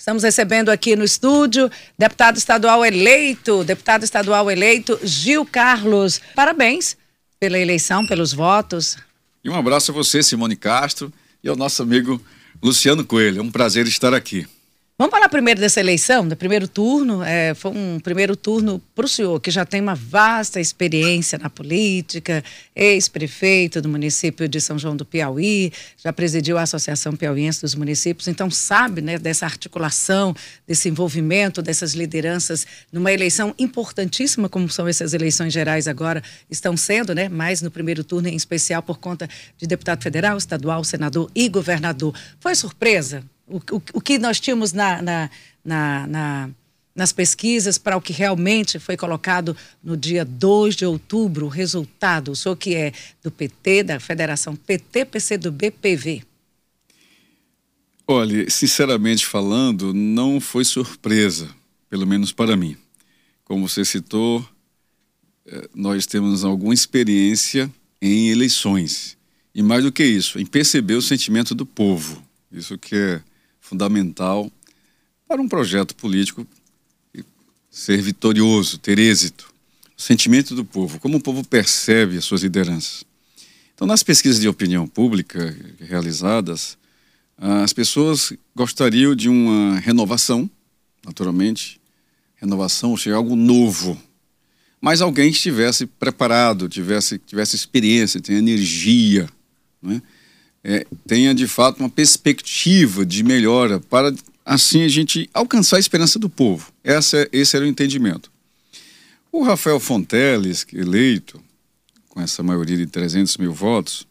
Estamos recebendo aqui no estúdio deputado estadual eleito, deputado estadual eleito Gil Carlos. Parabéns pela eleição, pelos votos. E um abraço a você, Simone Castro, e ao nosso amigo Luciano Coelho. É um prazer estar aqui. Vamos falar primeiro dessa eleição, do primeiro turno. É, foi um primeiro turno para o senhor, que já tem uma vasta experiência na política, ex-prefeito do município de São João do Piauí, já presidiu a Associação Piauiense dos Municípios, então sabe né, dessa articulação, desse envolvimento, dessas lideranças numa eleição importantíssima, como são essas eleições gerais agora, estão sendo, né, mais no primeiro turno, em especial por conta de deputado federal, estadual, senador e governador. Foi surpresa? O, o, que nós tínhamos na, na, na, na nas pesquisas para o que realmente foi colocado no dia 2 de outubro, o resultado, o senhor que é do PT, da Federação PT, PC do BPV. Olha, sinceramente falando, não foi surpresa, pelo menos para mim. Como você citou, eh, nós temos alguma experiência em eleições. E mais do que isso, em perceber o sentimento do povo. Isso que é fundamental para um projeto político ser vitorioso, ter êxito. O sentimento do povo, como o povo percebe as suas lideranças. Então, nas pesquisas de opinião pública realizadas, as pessoas gostariam de uma renovação, naturalmente, renovação, ou seja, algo novo. Mas alguém que estivesse preparado, tivesse, tivesse experiência, tenha energia, né? É, tenha de fato uma perspectiva de melhora para assim a gente alcançar a esperança do povo. Essa, esse era o entendimento. O Rafael Fonteles, eleito com essa maioria de 300 mil votos,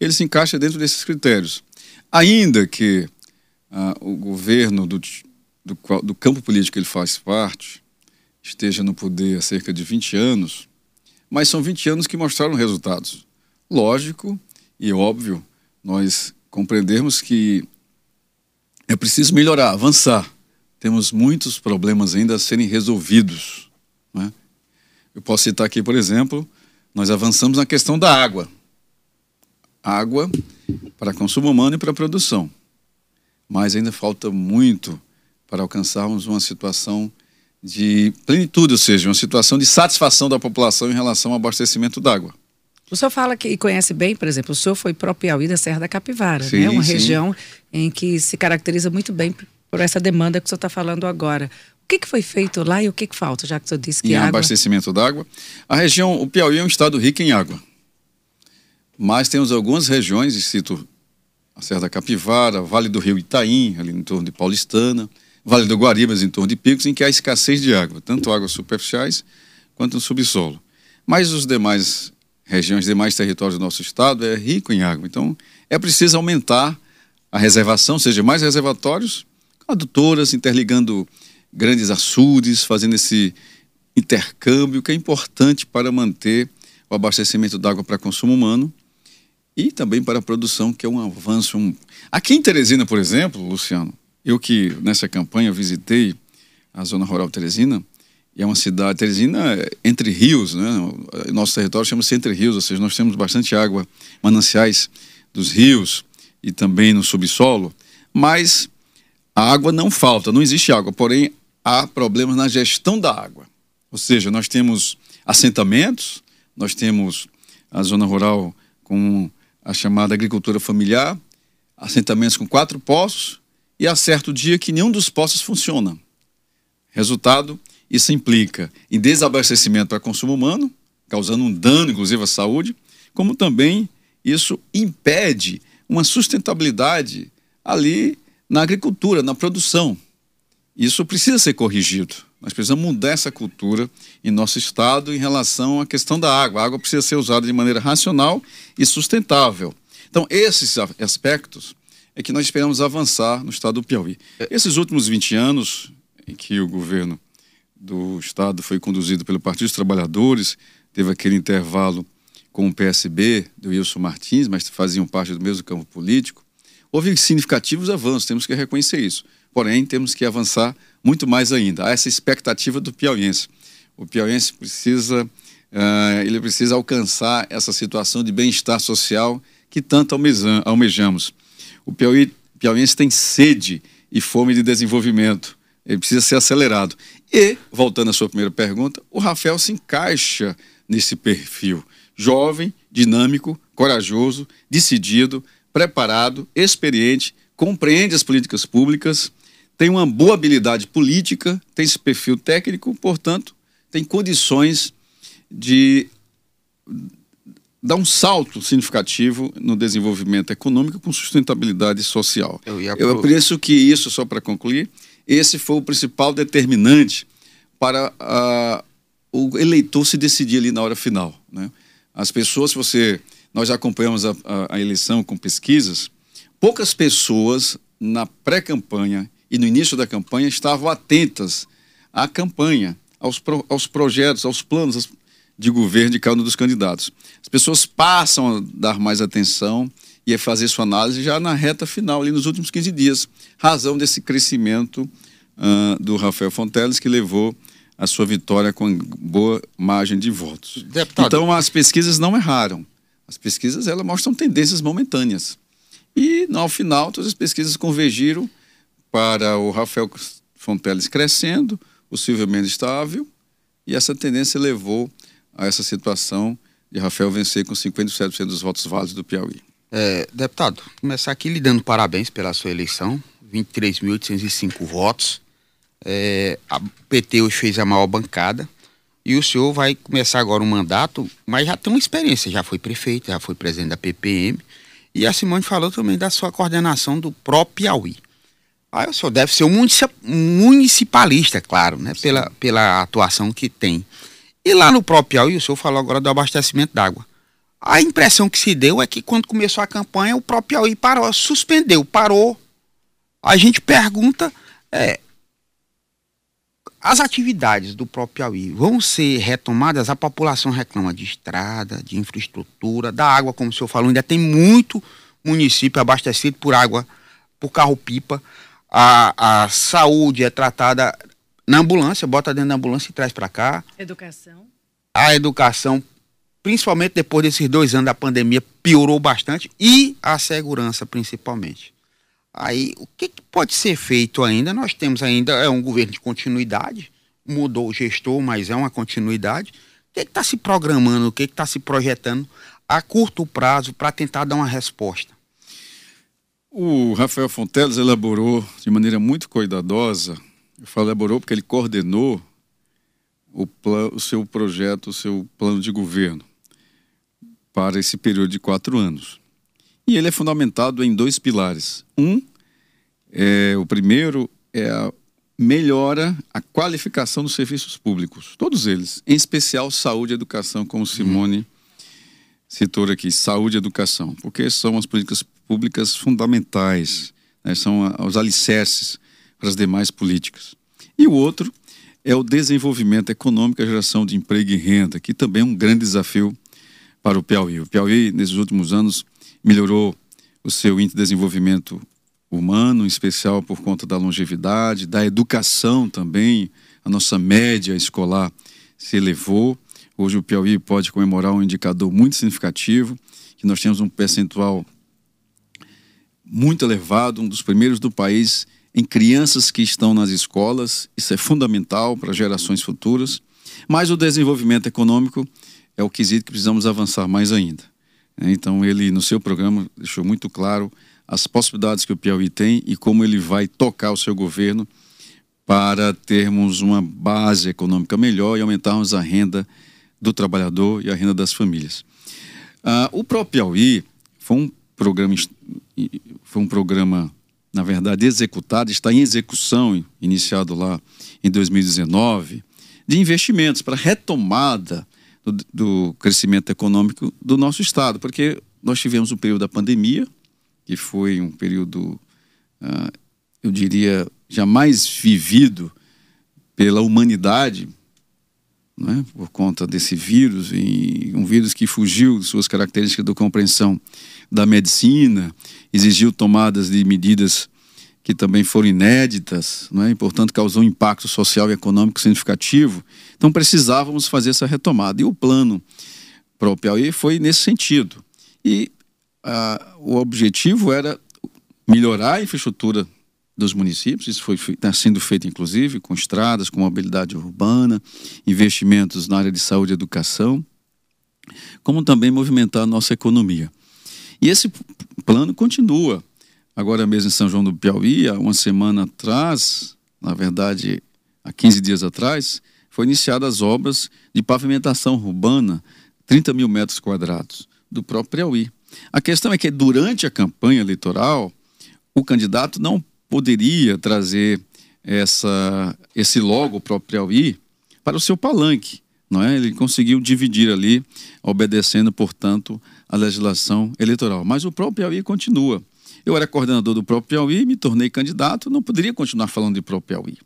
ele se encaixa dentro desses critérios. Ainda que ah, o governo do, do, do campo político que ele faz parte esteja no poder há cerca de 20 anos, mas são 20 anos que mostraram resultados. Lógico e óbvio nós compreendermos que é preciso melhorar, avançar. Temos muitos problemas ainda a serem resolvidos. Né? Eu posso citar aqui, por exemplo, nós avançamos na questão da água. Água para consumo humano e para produção. Mas ainda falta muito para alcançarmos uma situação de plenitude, ou seja, uma situação de satisfação da população em relação ao abastecimento d'água. O senhor fala que conhece bem, por exemplo, o senhor foi pro Piauí da Serra da Capivara, sim, né? Uma sim. região em que se caracteriza muito bem por essa demanda que o senhor está falando agora. O que, que foi feito lá e o que, que falta, já que o senhor disse que em água... abastecimento d'água. A região, o Piauí é um estado rico em água. Mas temos algumas regiões, cito a Serra da Capivara, Vale do Rio Itaim, ali em torno de Paulistana, Vale do Guaribas, em torno de Picos, em que há escassez de água, tanto águas superficiais quanto no subsolo. Mas os demais regiões, demais territórios do nosso estado, é rico em água. Então, é preciso aumentar a reservação, seja mais reservatórios, adutoras, interligando grandes açudes, fazendo esse intercâmbio que é importante para manter o abastecimento d'água para consumo humano e também para a produção, que é um avanço. Um... Aqui em Teresina, por exemplo, Luciano, eu que nessa campanha visitei a zona rural Teresina, e é uma cidade, Teresina, entre rios, né? Nosso território chama-se Entre Rios, ou seja, nós temos bastante água, mananciais dos rios e também no subsolo, mas a água não falta, não existe água, porém há problemas na gestão da água. Ou seja, nós temos assentamentos, nós temos a zona rural com a chamada agricultura familiar, assentamentos com quatro poços, e há certo dia que nenhum dos poços funciona. Resultado, isso implica em desabastecimento para consumo humano, causando um dano, inclusive, à saúde, como também isso impede uma sustentabilidade ali na agricultura, na produção. Isso precisa ser corrigido. Nós precisamos mudar essa cultura em nosso estado em relação à questão da água. A água precisa ser usada de maneira racional e sustentável. Então, esses aspectos é que nós esperamos avançar no estado do Piauí. Esses últimos 20 anos em que o governo do Estado foi conduzido pelo Partido dos Trabalhadores, teve aquele intervalo com o PSB, do Wilson Martins, mas faziam parte do mesmo campo político. Houve significativos avanços, temos que reconhecer isso. Porém, temos que avançar muito mais ainda. Há essa expectativa do piauiense. O piauiense precisa, uh, ele precisa alcançar essa situação de bem-estar social que tanto almejamos. O piauiense tem sede e fome de desenvolvimento. Ele precisa ser acelerado. E, voltando à sua primeira pergunta, o Rafael se encaixa nesse perfil. Jovem, dinâmico, corajoso, decidido, preparado, experiente, compreende as políticas públicas, tem uma boa habilidade política, tem esse perfil técnico, portanto, tem condições de dar um salto significativo no desenvolvimento econômico com sustentabilidade social. Eu, ia Eu penso que isso, só para concluir, esse foi o principal determinante para uh, o eleitor se decidir ali na hora final. Né? As pessoas, se você. Nós já acompanhamos a, a, a eleição com pesquisas, poucas pessoas na pré-campanha e no início da campanha estavam atentas à campanha, aos, pro, aos projetos, aos planos de governo de cada um dos candidatos. As pessoas passam a dar mais atenção e a fazer sua análise já na reta final, ali nos últimos 15 dias, razão desse crescimento uh, do Rafael Fonteles, que levou a sua vitória com boa margem de votos. Deputado. Então, as pesquisas não erraram. As pesquisas elas mostram tendências momentâneas. E, ao final, todas as pesquisas convergiram para o Rafael Fonteles crescendo, o Silvio Mendes estável, e essa tendência levou a essa situação de Rafael vencer com 57% dos votos válidos do Piauí. É, deputado, começar aqui lhe dando parabéns pela sua eleição, 23.805 votos. É, a PT hoje fez a maior bancada e o senhor vai começar agora um mandato, mas já tem uma experiência, já foi prefeito, já foi presidente da PPM e a Simone falou também da sua coordenação do próprio Piauí. Aí o senhor deve ser um municipalista, claro, né? Pela, pela atuação que tem. E lá no próprio Piauí, o senhor falou agora do abastecimento d'água. A impressão que se deu é que quando começou a campanha, o próprio Piauí parou, suspendeu, parou. A gente pergunta, é, as atividades do próprio Piauí vão ser retomadas? A população reclama de estrada, de infraestrutura, da água, como o senhor falou, ainda tem muito município abastecido por água, por carro-pipa a, a saúde é tratada na ambulância, bota dentro da ambulância e traz para cá. Educação. A educação, principalmente depois desses dois anos da pandemia, piorou bastante e a segurança, principalmente. Aí, o que, que pode ser feito ainda? Nós temos ainda é um governo de continuidade, mudou o gestor, mas é uma continuidade. O que está se programando, o que está se projetando a curto prazo para tentar dar uma resposta? O Rafael Fonteles elaborou de maneira muito cuidadosa, eu falo elaborou porque ele coordenou o, o seu projeto, o seu plano de governo para esse período de quatro anos. E ele é fundamentado em dois pilares. Um, é, o primeiro é a melhora a qualificação dos serviços públicos, todos eles, em especial saúde e educação, como Simone uhum. citou aqui, saúde e educação, porque são as políticas públicas fundamentais, né, são os alicerces para as demais políticas. E o outro é o desenvolvimento econômico, a geração de emprego e renda, que também é um grande desafio para o Piauí. O Piauí, nesses últimos anos, melhorou o seu índice de desenvolvimento humano, em especial por conta da longevidade, da educação também. A nossa média escolar se elevou. Hoje o Piauí pode comemorar um indicador muito significativo, que nós temos um percentual muito elevado, um dos primeiros do país em crianças que estão nas escolas. Isso é fundamental para gerações futuras. Mas o desenvolvimento econômico é o quesito que precisamos avançar mais ainda. Então, ele, no seu programa, deixou muito claro as possibilidades que o Piauí tem e como ele vai tocar o seu governo para termos uma base econômica melhor e aumentarmos a renda do trabalhador e a renda das famílias. Ah, o próprio Piauí foi um programa foi um programa, na verdade, executado, está em execução, iniciado lá em 2019, de investimentos para retomada do, do crescimento econômico do nosso Estado, porque nós tivemos o um período da pandemia, que foi um período, uh, eu diria, jamais vivido pela humanidade, né, por conta desse vírus, e um vírus que fugiu de suas características de compreensão da medicina, exigiu tomadas de medidas que também foram inéditas, né, e portanto causou um impacto social e econômico significativo. Então precisávamos fazer essa retomada. E o plano para o Piauí foi nesse sentido. E uh, o objetivo era melhorar a infraestrutura dos municípios, isso foi está sendo feito inclusive com estradas, com mobilidade urbana, investimentos na área de saúde e educação, como também movimentar a nossa economia. E esse plano continua. Agora mesmo em São João do Piauí, há uma semana atrás, na verdade, há 15 dias atrás, foi iniciadas as obras de pavimentação urbana, 30 mil metros quadrados, do próprio Piauí. A questão é que durante a campanha eleitoral, o candidato não poderia trazer essa, esse logo próprio Piauí para o seu palanque. Não é? Ele conseguiu dividir ali, obedecendo, portanto, a legislação eleitoral. Mas o próprio Piauí continua. Eu era coordenador do próprio Piauí, me tornei candidato, não poderia continuar falando de próprio Piauí.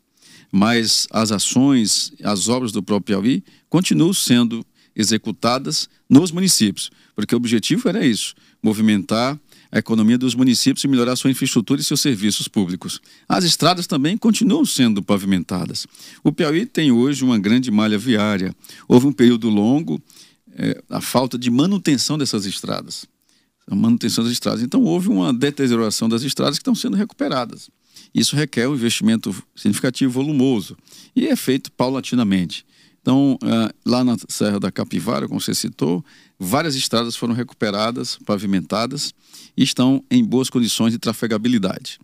Mas as ações, as obras do próprio Piauí continuam sendo executadas nos municípios, porque o objetivo era isso: movimentar a economia dos municípios e melhorar sua infraestrutura e seus serviços públicos. As estradas também continuam sendo pavimentadas. O Piauí tem hoje uma grande malha viária. Houve um período longo é, a falta de manutenção dessas estradas. A manutenção das estradas. Então houve uma deterioração das estradas que estão sendo recuperadas. Isso requer um investimento significativo, volumoso, e é feito paulatinamente. Então, uh, lá na Serra da Capivara, como você citou, várias estradas foram recuperadas, pavimentadas e estão em boas condições de trafegabilidade.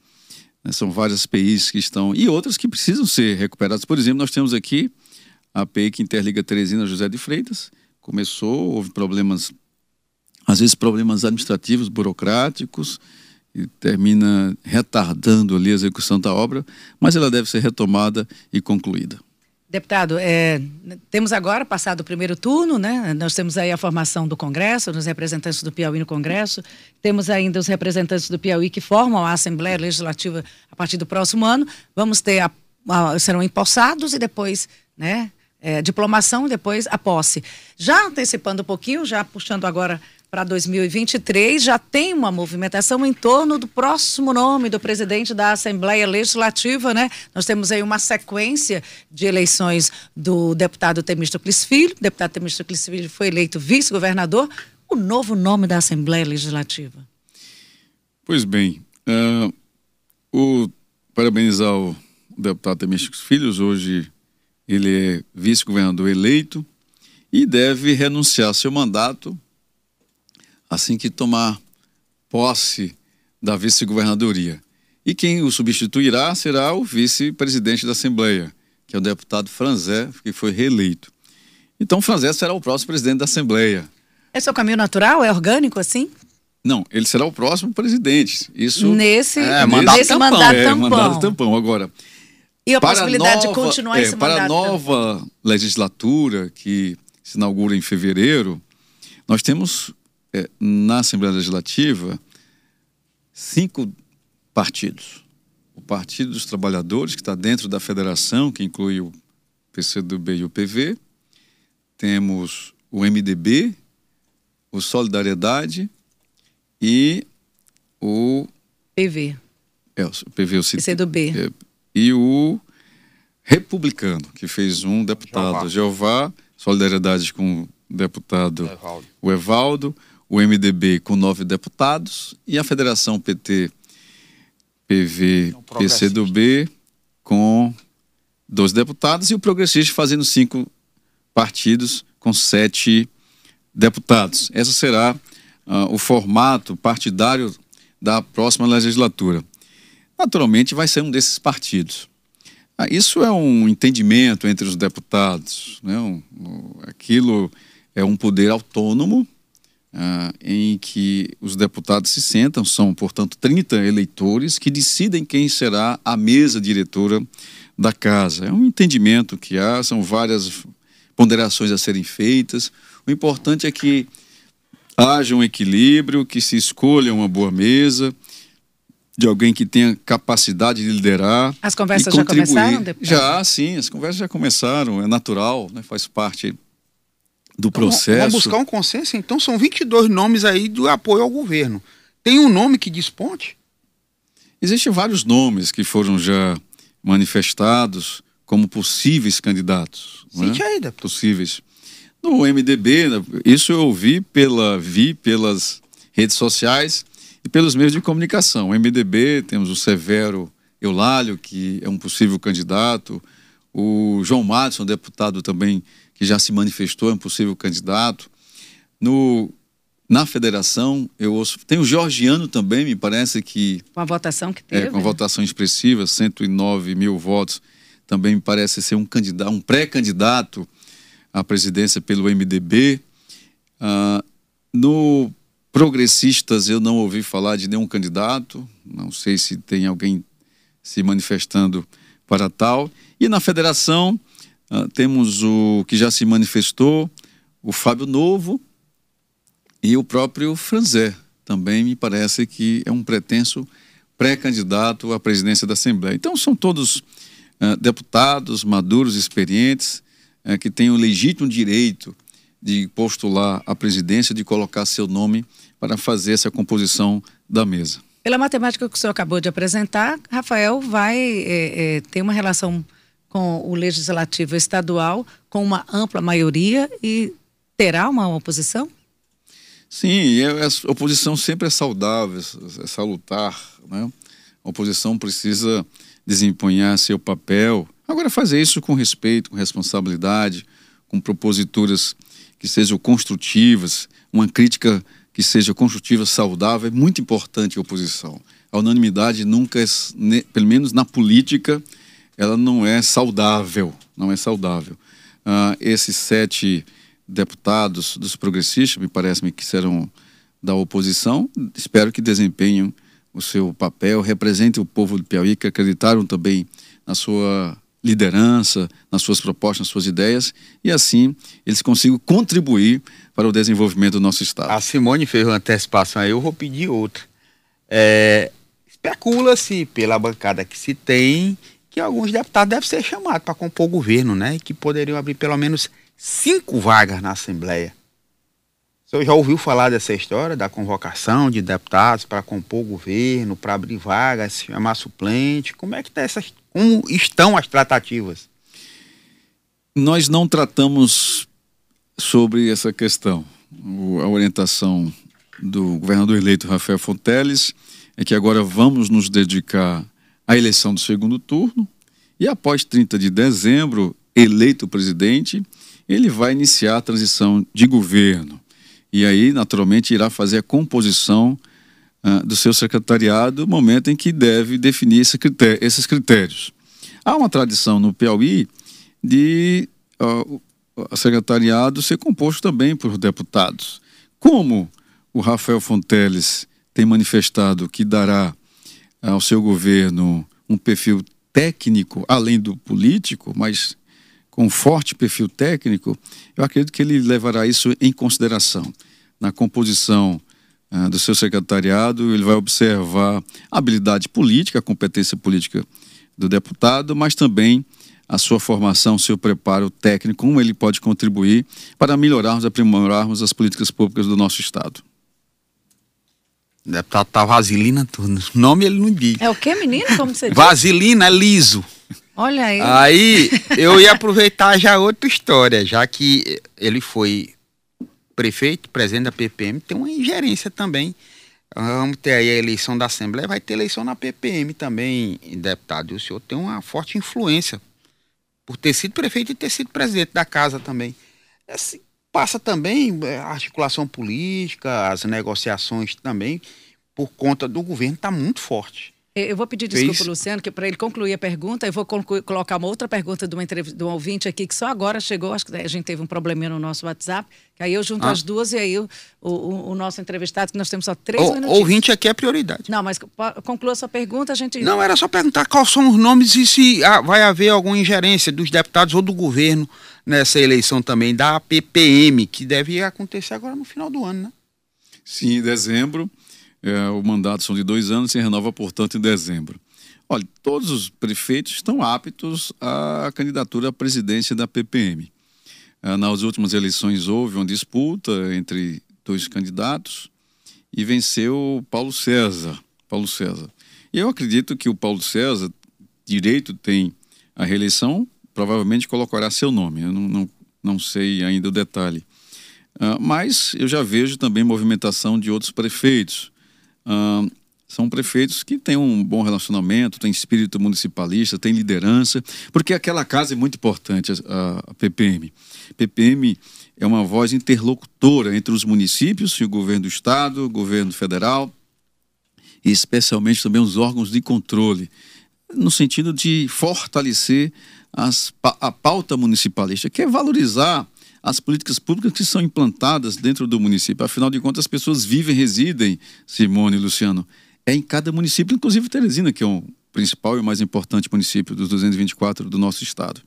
Né, são várias PIs que estão. e outras que precisam ser recuperadas. Por exemplo, nós temos aqui a PI que interliga Teresina José de Freitas. Começou, houve problemas, às vezes problemas administrativos, burocráticos, e termina retardando ali a execução da obra, mas ela deve ser retomada e concluída. Deputado, é, temos agora passado o primeiro turno, né? Nós temos aí a formação do Congresso, dos representantes do Piauí no Congresso. Temos ainda os representantes do Piauí que formam a Assembleia Legislativa a partir do próximo ano. Vamos ter a, a, serão empossados e depois, né? É, diplomação e depois a posse. Já antecipando um pouquinho, já puxando agora para 2023 já tem uma movimentação em torno do próximo nome do presidente da Assembleia Legislativa, né? Nós temos aí uma sequência de eleições do deputado Temístocles Filho. O deputado Temístocles Filho foi eleito vice-governador. O novo nome da Assembleia Legislativa. Pois bem, uh, o, parabenizar o deputado Temístocles Filhos. Hoje ele é vice-governador eleito e deve renunciar seu mandato assim que tomar posse da vice-governadoria. E quem o substituirá será o vice-presidente da Assembleia, que é o deputado Franzé, que foi reeleito. Então, Franzé será o próximo presidente da Assembleia. Esse é o caminho natural? É orgânico assim? Não, ele será o próximo presidente. Isso nesse, é, mandato nesse tampão. mandato é, tampão. mandato tampão. Agora, e a possibilidade nova, de continuar é, esse mandato? Para a nova tampão. legislatura que se inaugura em fevereiro, nós temos é, na Assembleia Legislativa cinco partidos. O Partido dos Trabalhadores, que está dentro da federação, que inclui o PCdoB e o PV. Temos o MDB, o Solidariedade e o PV. É, o PV, o PCdoB. É, e o Republicano, que fez um deputado, Jeová, Jeová Solidariedade com o deputado Evaldo. o Evaldo o MDB com nove deputados e a Federação PT PV PCdoB com dois deputados e o Progressista fazendo cinco partidos com sete deputados. Esse será uh, o formato partidário da próxima legislatura. Naturalmente, vai ser um desses partidos. Ah, isso é um entendimento entre os deputados. Né? Um, um, aquilo é um poder autônomo Uh, em que os deputados se sentam, são, portanto, 30 eleitores que decidem quem será a mesa diretora da casa. É um entendimento que há, são várias ponderações a serem feitas. O importante é que haja um equilíbrio, que se escolha uma boa mesa, de alguém que tenha capacidade de liderar. As conversas já começaram, deputado? Já, sim, as conversas já começaram, é natural, né, faz parte do então, processo. Vamos buscar um consenso? Então são 22 nomes aí do apoio ao governo. Tem um nome que desponte? Existem vários nomes que foram já manifestados como possíveis candidatos. Cite né? aí, Possíveis. No MDB, isso eu ouvi pela, vi pelas redes sociais e pelos meios de comunicação. O MDB, temos o Severo Eulálio, que é um possível candidato, o João Madison, deputado também, que já se manifestou, é um possível candidato. No, na federação, eu ouço. Tem o Georgiano também, me parece que. Com a votação que teve. É, com a votação expressiva, 109 mil votos. Também me parece ser um candidato, um pré-candidato à presidência pelo MDB. Ah, no Progressistas, eu não ouvi falar de nenhum candidato. Não sei se tem alguém se manifestando para tal. E na federação, uh, temos o que já se manifestou, o Fábio Novo e o próprio Franzé. Também me parece que é um pretenso pré-candidato à presidência da Assembleia. Então, são todos uh, deputados maduros, experientes, uh, que têm o legítimo direito de postular a presidência, de colocar seu nome para fazer essa composição da mesa. Pela matemática que o senhor acabou de apresentar, Rafael vai é, é, ter uma relação com o legislativo estadual com uma ampla maioria e terá uma oposição? Sim, a oposição sempre é saudável, é salutar. Né? A oposição precisa desempenhar seu papel. Agora, fazer isso com respeito, com responsabilidade, com proposituras que sejam construtivas, uma crítica que seja construtiva, saudável, é muito importante a oposição. A unanimidade nunca é, pelo menos na política, ela não é saudável, não é saudável. Uh, esses sete deputados dos progressistas, me parece-me que serão da oposição, espero que desempenhem o seu papel, representem o povo do Piauí, que acreditaram também na sua liderança, nas suas propostas, nas suas ideias, e assim eles consigam contribuir para o desenvolvimento do nosso Estado. A Simone fez uma antecipação aí, eu vou pedir outra. É, Especula-se, pela bancada que se tem, que alguns deputados devem ser chamados para compor o governo, né? E que poderiam abrir pelo menos cinco vagas na Assembleia. O senhor já ouviu falar dessa história, da convocação de deputados para compor o governo, para abrir vagas, chamar suplente? Como é que tá essa, como estão as tratativas? Nós não tratamos sobre essa questão. O, a orientação do governador eleito Rafael Fonteles é que agora vamos nos dedicar à eleição do segundo turno e após 30 de dezembro, eleito presidente, ele vai iniciar a transição de governo. E aí, naturalmente, irá fazer a composição uh, do seu secretariado no momento em que deve definir esse critério, esses critérios. Há uma tradição no Piauí de uh, o secretariado ser composto também por deputados. Como o Rafael Fonteles tem manifestado que dará ao seu governo um perfil técnico, além do político, mas com forte perfil técnico, eu acredito que ele levará isso em consideração. Na composição uh, do seu secretariado, ele vai observar a habilidade política, a competência política do deputado, mas também a sua formação, seu preparo técnico, como ele pode contribuir para melhorarmos, aprimorarmos as políticas públicas do nosso Estado. O deputado tá vaselina tudo. O nome ele não diz. É o que, menino? Como você diz? Vaselina é liso. Olha aí. Aí eu ia aproveitar já outra história, já que ele foi prefeito, presidente da PPM, tem uma ingerência também. Vamos ter aí a eleição da Assembleia, vai ter eleição na PPM também, deputado. E o senhor tem uma forte influência por ter sido prefeito e ter sido presidente da casa também. Esse passa também é, a articulação política, as negociações também, por conta do governo, está muito forte. Eu vou pedir desculpa, Fez? Luciano, que para ele concluir a pergunta, eu vou colocar uma outra pergunta de, uma de um ouvinte aqui que só agora chegou. Acho que a gente teve um probleminha no nosso WhatsApp. Que aí eu junto ah. as duas e aí o, o, o, nosso entrevistado, que nós temos só três o. Ouvinte aqui é prioridade. Não, mas conclua a sua pergunta, a gente. Não, era só perguntar quais são os nomes e se ah, vai haver alguma ingerência dos deputados ou do governo nessa eleição também da PPM, que deve acontecer agora no final do ano, né? Sim, em dezembro. É, o mandato são de dois anos e se renova, portanto, em dezembro. Olha, todos os prefeitos estão aptos à candidatura à presidência da PPM. É, nas últimas eleições houve uma disputa entre dois candidatos e venceu Paulo César. Paulo César. Eu acredito que o Paulo César, direito tem a reeleição, provavelmente colocará seu nome. Eu não, não, não sei ainda o detalhe. Uh, mas eu já vejo também movimentação de outros prefeitos. Uh, São prefeitos que têm um bom relacionamento, têm espírito municipalista, têm liderança, porque aquela casa é muito importante, a, a PPM. PPM é uma voz interlocutora entre os municípios e o governo do estado, o governo federal e especialmente também os órgãos de controle, no sentido de fortalecer as, a pauta municipalista, que é valorizar as políticas públicas que são implantadas dentro do município. Afinal de contas, as pessoas vivem, residem, Simone e Luciano, é em cada município, inclusive Teresina, que é o principal e o mais importante município dos 224 do nosso estado.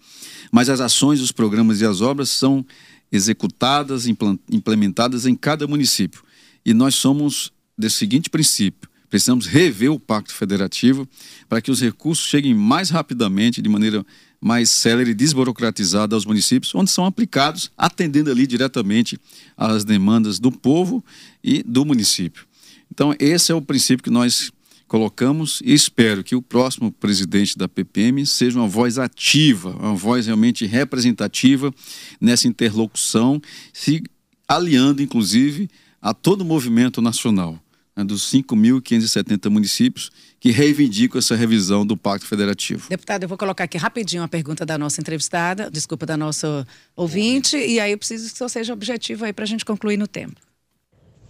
Mas as ações, os programas e as obras são executadas, implementadas em cada município. E nós somos desse seguinte princípio: precisamos rever o Pacto Federativo para que os recursos cheguem mais rapidamente, de maneira mais célere e desburocratizada aos municípios, onde são aplicados, atendendo ali diretamente às demandas do povo e do município. Então, esse é o princípio que nós colocamos e espero que o próximo presidente da PPM seja uma voz ativa, uma voz realmente representativa nessa interlocução, se aliando, inclusive, a todo o movimento nacional dos 5.570 municípios que reivindicam essa revisão do Pacto Federativo. Deputado, eu vou colocar aqui rapidinho a pergunta da nossa entrevistada, desculpa, da nossa ouvinte, e aí eu preciso que o senhor seja objetivo aí para a gente concluir no tempo.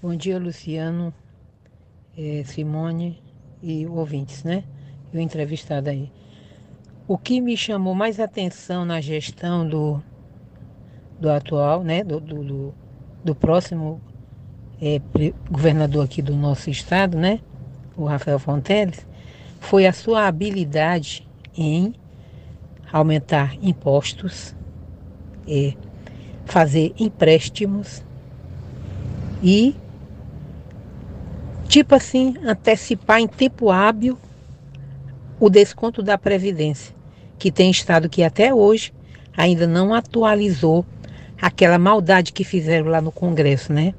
Bom dia, Luciano, é, Simone e ouvintes, né? E o entrevistado aí. O que me chamou mais atenção na gestão do, do atual, né? do, do, do, do próximo é, governador aqui do nosso estado, né, o Rafael Fonteles, foi a sua habilidade em aumentar impostos, é, fazer empréstimos e, tipo assim, antecipar em tempo hábil o desconto da Previdência, que tem estado que até hoje ainda não atualizou aquela maldade que fizeram lá no Congresso, né?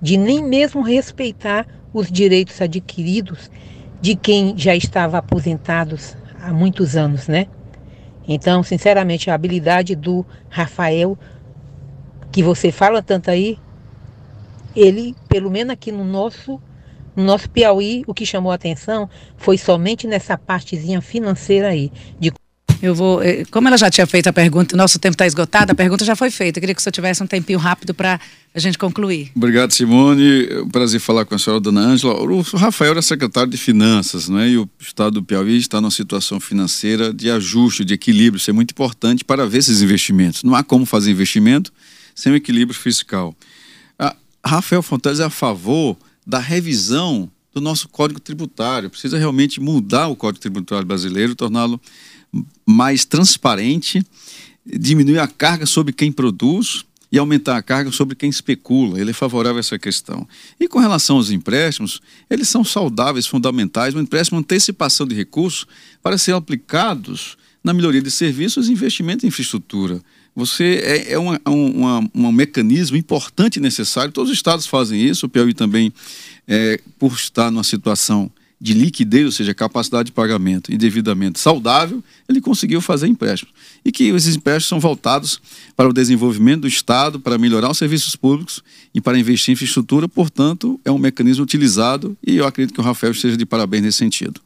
De nem mesmo respeitar os direitos adquiridos de quem já estava aposentados há muitos anos, né? Então, sinceramente, a habilidade do Rafael, que você fala tanto aí, ele, pelo menos aqui no nosso, no nosso Piauí, o que chamou a atenção foi somente nessa partezinha financeira aí, de eu vou. Eh, como ela já tinha feito a pergunta, nosso tempo está esgotado, a pergunta já foi feita. Eu queria que o senhor tivesse um tempinho rápido para a gente concluir. Obrigado, Simone. É prazer falar com a senhora, dona Ângela. O Rafael era secretário de Finanças, não é? E o estado do Piauí está numa situação financeira de ajuste, de equilíbrio. Isso é muito importante para ver esses investimentos. Não há como fazer investimento sem um equilíbrio fiscal. A Rafael Fontes é a favor da revisão do nosso Código Tributário. Precisa realmente mudar o Código Tributário brasileiro, torná-lo mais transparente, diminuir a carga sobre quem produz e aumentar a carga sobre quem especula. Ele é favorável a essa questão. E com relação aos empréstimos, eles são saudáveis, fundamentais. Um empréstimo antecipação de recursos para ser aplicados na melhoria de serviços e investimento em infraestrutura. Você é, é uma, uma, um mecanismo importante e necessário. Todos os estados fazem isso. O Piauí também, é, por estar numa situação de liquidez, ou seja, capacidade de pagamento indevidamente saudável, ele conseguiu fazer empréstimos. E que esses empréstimos são voltados para o desenvolvimento do Estado, para melhorar os serviços públicos e para investir em infraestrutura, portanto, é um mecanismo utilizado e eu acredito que o Rafael esteja de parabéns nesse sentido.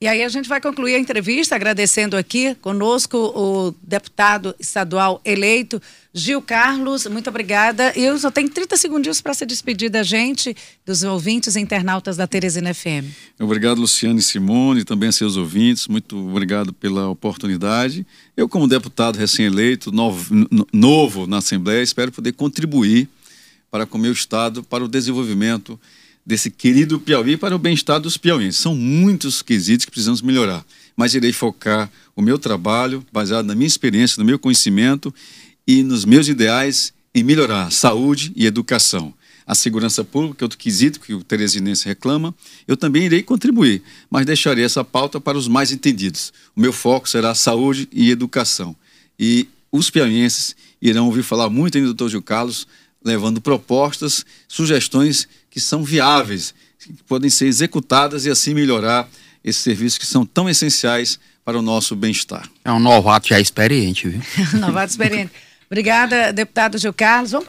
E aí a gente vai concluir a entrevista agradecendo aqui conosco o deputado estadual eleito Gil Carlos. Muito obrigada. Eu só tenho 30 segundinhos para se despedir da gente, dos ouvintes e internautas da Teresina FM. Obrigado, Luciane e Simone, e também a seus ouvintes. Muito obrigado pela oportunidade. Eu, como deputado recém-eleito, novo, novo na Assembleia, espero poder contribuir para com o meu Estado para o desenvolvimento desse querido Piauí para o bem-estar dos piauienses. São muitos quesitos que precisamos melhorar, mas irei focar o meu trabalho, baseado na minha experiência, no meu conhecimento e nos meus ideais, em melhorar saúde e educação. A segurança pública, outro quesito que o teresinense reclama, eu também irei contribuir, mas deixarei essa pauta para os mais entendidos. O meu foco será saúde e educação. E os piauienses irão ouvir falar muito ainda do Dr. Gil Carlos, levando propostas, sugestões que são viáveis, que podem ser executadas e assim melhorar esses serviços que são tão essenciais para o nosso bem-estar. É um novato já experiente, viu? novato experiente. Obrigada, deputado Gil Carlos. Vamos